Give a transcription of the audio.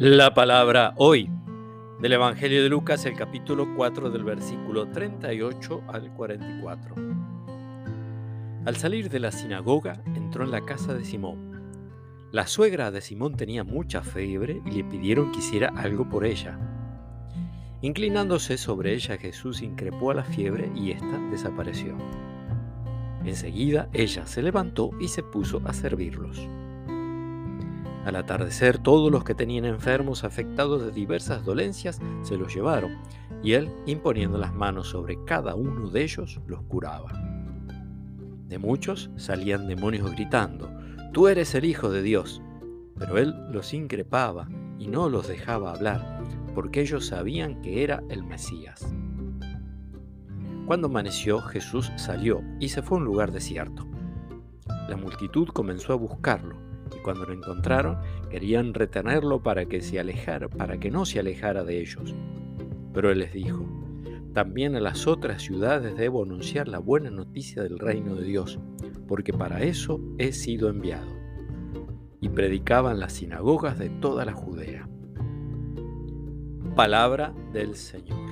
La palabra hoy del Evangelio de Lucas, el capítulo 4 del versículo 38 al 44. Al salir de la sinagoga, entró en la casa de Simón. La suegra de Simón tenía mucha fiebre y le pidieron que hiciera algo por ella. Inclinándose sobre ella, Jesús increpó a la fiebre y ésta desapareció. Enseguida ella se levantó y se puso a servirlos. Al atardecer todos los que tenían enfermos afectados de diversas dolencias se los llevaron, y él, imponiendo las manos sobre cada uno de ellos, los curaba. De muchos salían demonios gritando, Tú eres el Hijo de Dios. Pero él los increpaba y no los dejaba hablar, porque ellos sabían que era el Mesías. Cuando amaneció, Jesús salió y se fue a un lugar desierto. La multitud comenzó a buscarlo y cuando lo encontraron querían retenerlo para que se alejara, para que no se alejara de ellos. Pero él les dijo: También a las otras ciudades debo anunciar la buena noticia del reino de Dios, porque para eso he sido enviado. Y predicaban las sinagogas de toda la Judea. Palabra del Señor.